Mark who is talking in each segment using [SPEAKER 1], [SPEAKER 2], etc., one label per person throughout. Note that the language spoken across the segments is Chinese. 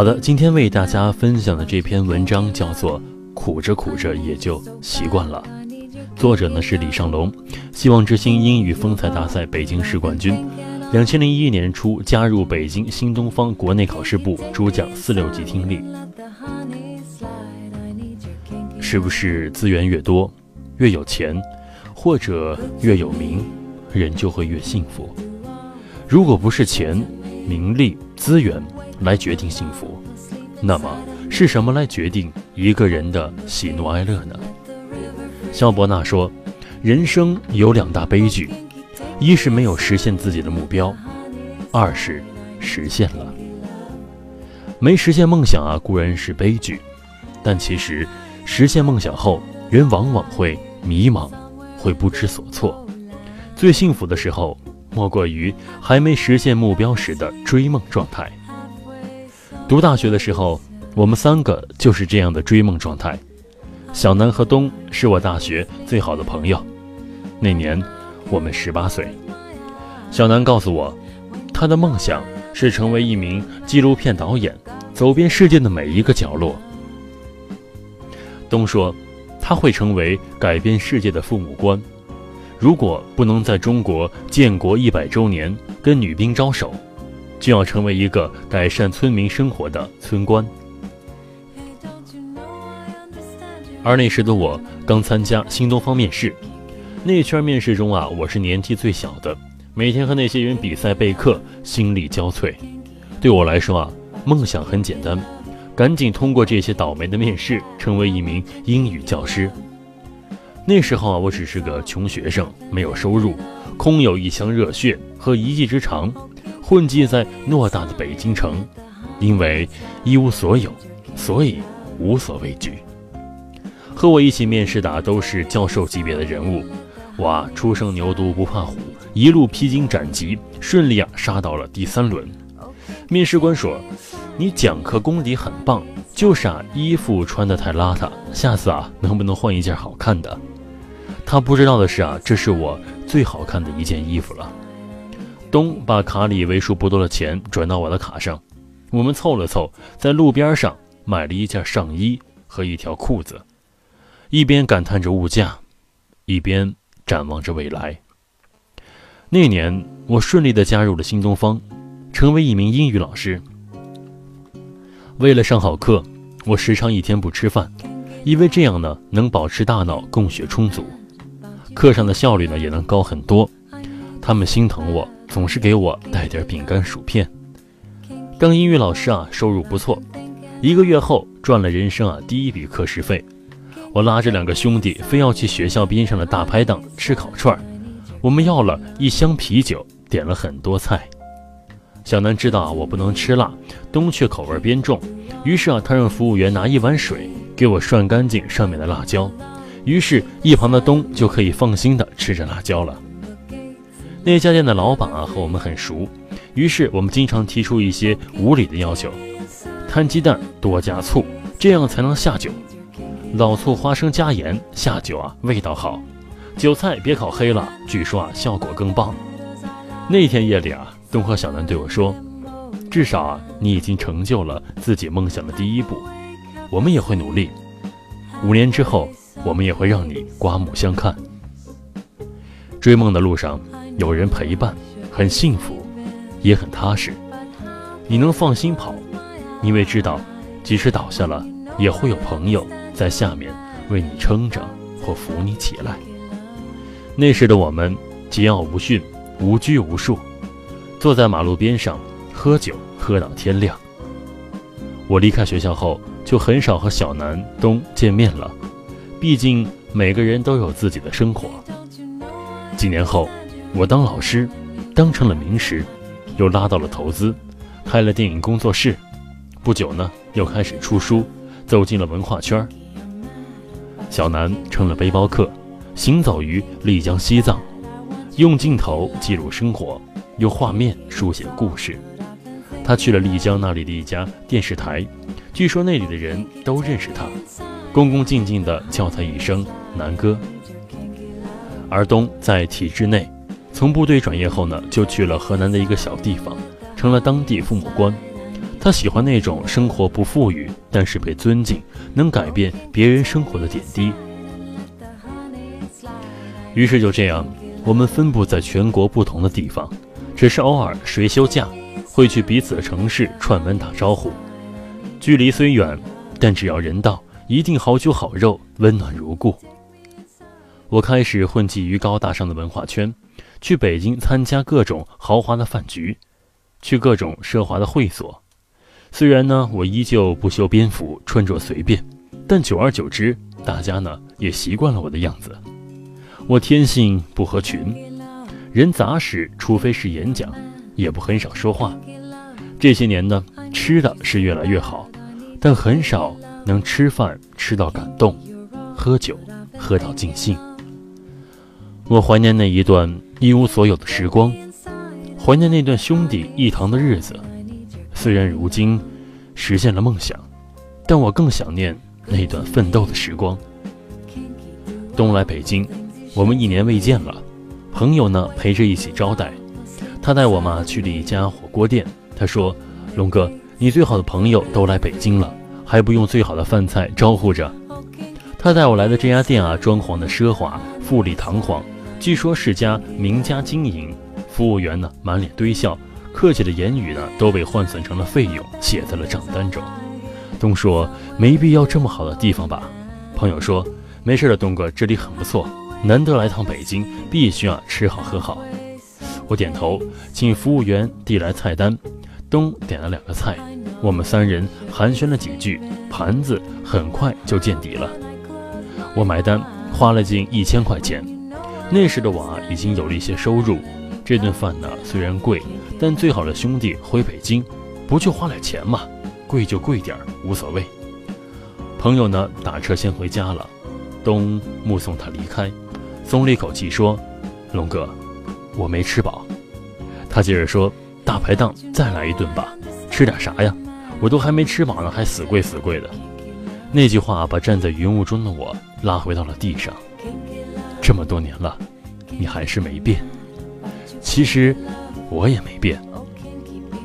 [SPEAKER 1] 好的，今天为大家分享的这篇文章叫做《苦着苦着也就习惯了》，作者呢是李尚龙，希望之星英语风采大赛北京市冠军，两千零一年初加入北京新东方国内考试部主讲四六级听力。是不是资源越多，越有钱，或者越有名，人就会越幸福？如果不是钱、名利、资源，来决定幸福，那么是什么来决定一个人的喜怒哀乐呢？肖伯纳说：“人生有两大悲剧，一是没有实现自己的目标，二是实现了。没实现梦想啊，固然是悲剧，但其实实现梦想后，人往往会迷茫，会不知所措。最幸福的时候，莫过于还没实现目标时的追梦状态。”读大学的时候，我们三个就是这样的追梦状态。小南和东是我大学最好的朋友。那年我们十八岁。小南告诉我，他的梦想是成为一名纪录片导演，走遍世界的每一个角落。东说，他会成为改变世界的父母官。如果不能在中国建国一百周年跟女兵招手。就要成为一个改善村民生活的村官，而那时的我刚参加新东方面试，那圈面试中啊，我是年纪最小的，每天和那些人比赛备课，心力交瘁。对我来说啊，梦想很简单，赶紧通过这些倒霉的面试，成为一名英语教师。那时候啊，我只是个穷学生，没有收入，空有一腔热血和一技之长。混迹在偌大的北京城，因为一无所有，所以无所畏惧。和我一起面试的都是教授级别的人物，哇，初生牛犊不怕虎，一路披荆斩棘，顺利啊杀到了第三轮。面试官说：“你讲课功底很棒，就是啊衣服穿得太邋遢，下次啊能不能换一件好看的？”他不知道的是啊，这是我最好看的一件衣服了。东把卡里为数不多的钱转到我的卡上，我们凑了凑，在路边上买了一件上衣和一条裤子，一边感叹着物价，一边展望着未来。那年，我顺利地加入了新东方，成为一名英语老师。为了上好课，我时常一天不吃饭，因为这样呢能保持大脑供血充足，课上的效率呢也能高很多。他们心疼我。总是给我带点饼干薯片。当英语老师啊，收入不错。一个月后赚了人生啊第一笔课时费。我拉着两个兄弟，非要去学校边上的大排档吃烤串。我们要了一箱啤酒，点了很多菜。小南知道我不能吃辣，东却口味偏重，于是啊，他让服务员拿一碗水给我涮干净上面的辣椒。于是，一旁的东就可以放心的吃着辣椒了。那家店的老板啊和我们很熟，于是我们经常提出一些无理的要求：摊鸡蛋多加醋，这样才能下酒；老醋花生加盐下酒啊，味道好；韭菜别烤黑了，据说啊效果更棒。那天夜里啊，东和小南对我说：“至少啊，你已经成就了自己梦想的第一步，我们也会努力。五年之后，我们也会让你刮目相看。”追梦的路上。有人陪伴，很幸福，也很踏实。你能放心跑，因为知道，即使倒下了，也会有朋友在下面为你撑着或扶你起来。那时的我们桀骜无驯，无拘无束，坐在马路边上喝酒，喝到天亮。我离开学校后，就很少和小南东见面了。毕竟每个人都有自己的生活。几年后，我当老师，当成了名师，又拉到了投资，开了电影工作室。不久呢，又开始出书，走进了文化圈。小南成了背包客，行走于丽江西藏，用镜头记录生活，用画面书写故事。他去了丽江那里的一家电视台，据说那里的人都认识他，恭恭敬敬地叫他一声“南哥”。而东在体制内，从部队转业后呢，就去了河南的一个小地方，成了当地父母官。他喜欢那种生活不富裕，但是被尊敬，能改变别人生活的点滴。于是就这样，我们分布在全国不同的地方，只是偶尔谁休假。会去彼此的城市串门打招呼，距离虽远，但只要人到，一定好酒好肉，温暖如故。我开始混迹于高大上的文化圈，去北京参加各种豪华的饭局，去各种奢华的会所。虽然呢，我依旧不修边幅，穿着随便，但久而久之，大家呢也习惯了我的样子。我天性不合群，人杂时，除非是演讲。也不很少说话，这些年呢，吃的是越来越好，但很少能吃饭吃到感动，喝酒喝到尽兴。我怀念那一段一无所有的时光，怀念那段兄弟一堂的日子。虽然如今实现了梦想，但我更想念那段奋斗的时光。东来北京，我们一年未见了，朋友呢陪着一起招待。他带我嘛去了一家火锅店。他说：“龙哥，你最好的朋友都来北京了，还不用最好的饭菜招呼着。”他带我来的这家店啊，装潢的奢华、富丽堂皇，据说是家名家经营。服务员呢满脸堆笑，客气的言语呢都被换算成了费用，写在了账单中。东说：“没必要这么好的地方吧？”朋友说：“没事的，东哥，这里很不错，难得来趟北京，必须啊吃好喝好。”我点头，请服务员递来菜单。东点了两个菜，我们三人寒暄了几句，盘子很快就见底了。我买单，花了近一千块钱。那时的我啊，已经有了一些收入。这顿饭呢，虽然贵，但最好的兄弟回北京，不就花点钱吗？贵就贵点儿，无所谓。朋友呢，打车先回家了。东目送他离开，松了一口气说：“龙哥。”我没吃饱，他接着说：“大排档再来一顿吧，吃点啥呀？我都还没吃饱呢，还死贵死贵的。”那句话把站在云雾中的我拉回到了地上。这么多年了，你还是没变。其实我也没变。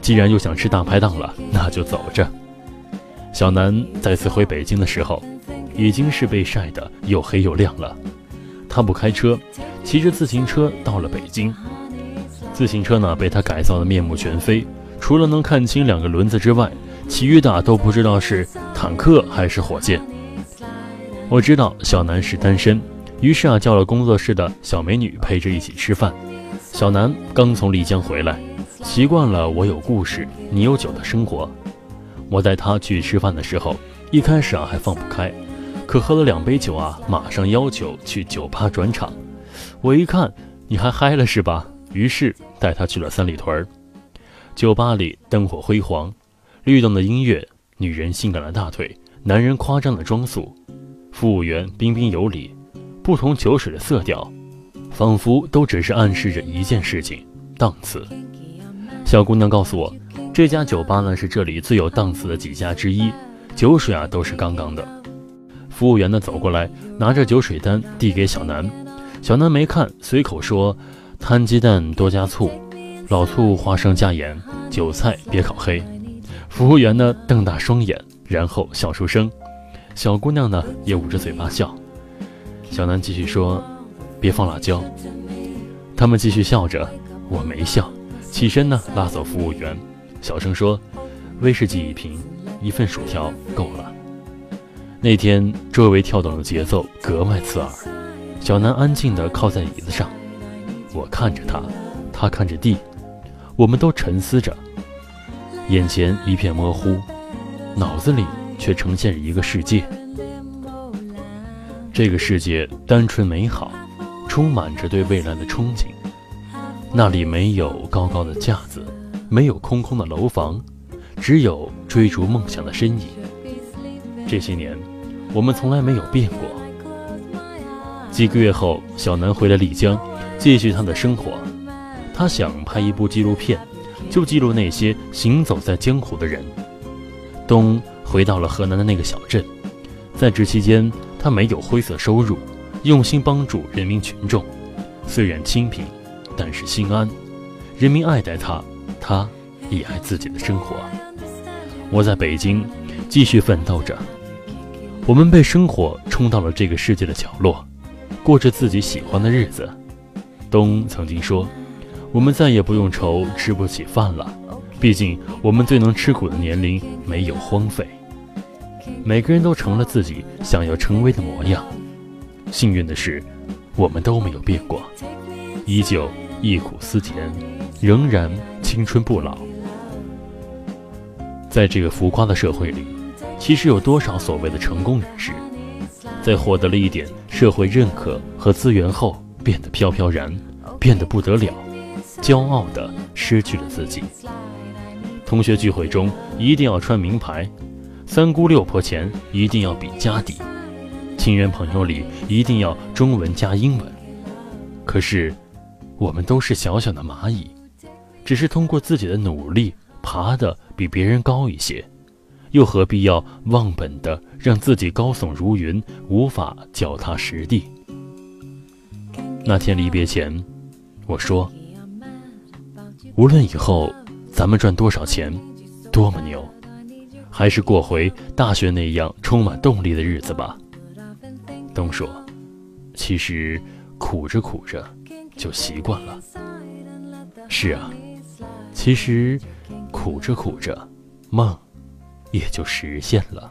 [SPEAKER 1] 既然又想吃大排档了，那就走着。小南再次回北京的时候，已经是被晒得又黑又亮了。他不开车。骑着自行车到了北京，自行车呢被他改造的面目全非，除了能看清两个轮子之外，其余的都不知道是坦克还是火箭。我知道小南是单身，于是啊叫了工作室的小美女陪着一起吃饭。小南刚从丽江回来，习惯了我有故事你有酒的生活。我带他去吃饭的时候，一开始啊还放不开，可喝了两杯酒啊，马上要求去酒吧转场。我一看，你还嗨了是吧？于是带他去了三里屯儿酒吧里，灯火辉煌，律动的音乐，女人性感的大腿，男人夸张的装束，服务员彬彬有礼，不同酒水的色调，仿佛都只是暗示着一件事情：档次。小姑娘告诉我，这家酒吧呢是这里最有档次的几家之一，酒水啊都是杠杠的。服务员呢走过来，拿着酒水单递给小南。小南没看，随口说：“摊鸡蛋多加醋，老醋花生加盐，韭菜别烤黑。”服务员呢瞪大双眼，然后笑出声。小姑娘呢也捂着嘴巴笑。小南继续说：“别放辣椒。”他们继续笑着，我没笑，起身呢拉走服务员，小声说：“威士忌一瓶，一份薯条够了。”那天周围跳动的节奏格外刺耳。小南安静地靠在椅子上，我看着他，他看着地，我们都沉思着，眼前一片模糊。脑子里却呈现着一个世界。这个世界单纯美好，充满着对未来的憧憬。那里没有高高的架子，没有空空的楼房，只有追逐梦想的身影。这些年，我们从来没有变过。几个月后，小南回了丽江，继续他的生活。他想拍一部纪录片，就记录那些行走在江湖的人。东回到了河南的那个小镇，在职期间。他没有灰色收入，用心帮助人民群众，虽然清贫，但是心安。人民爱戴他，他也爱自己的生活。我在北京继续奋斗着。我们被生活冲到了这个世界的角落，过着自己喜欢的日子。东曾经说：“我们再也不用愁吃不起饭了，毕竟我们最能吃苦的年龄没有荒废。”每个人都成了自己想要成为的模样。幸运的是，我们都没有变过，依旧忆苦思甜，仍然青春不老。在这个浮夸的社会里，其实有多少所谓的成功人士，在获得了一点社会认可和资源后，变得飘飘然，变得不得了，骄傲的失去了自己。同学聚会中一定要穿名牌。三姑六婆前一定要比家底，亲人朋友里一定要中文加英文。可是，我们都是小小的蚂蚁，只是通过自己的努力爬得比别人高一些，又何必要忘本的让自己高耸如云，无法脚踏实地？那天离别前，我说：无论以后咱们赚多少钱，多么牛。还是过回大学那样充满动力的日子吧。东说：“其实苦着苦着就习惯了。”是啊，其实苦着苦着，梦也就实现了。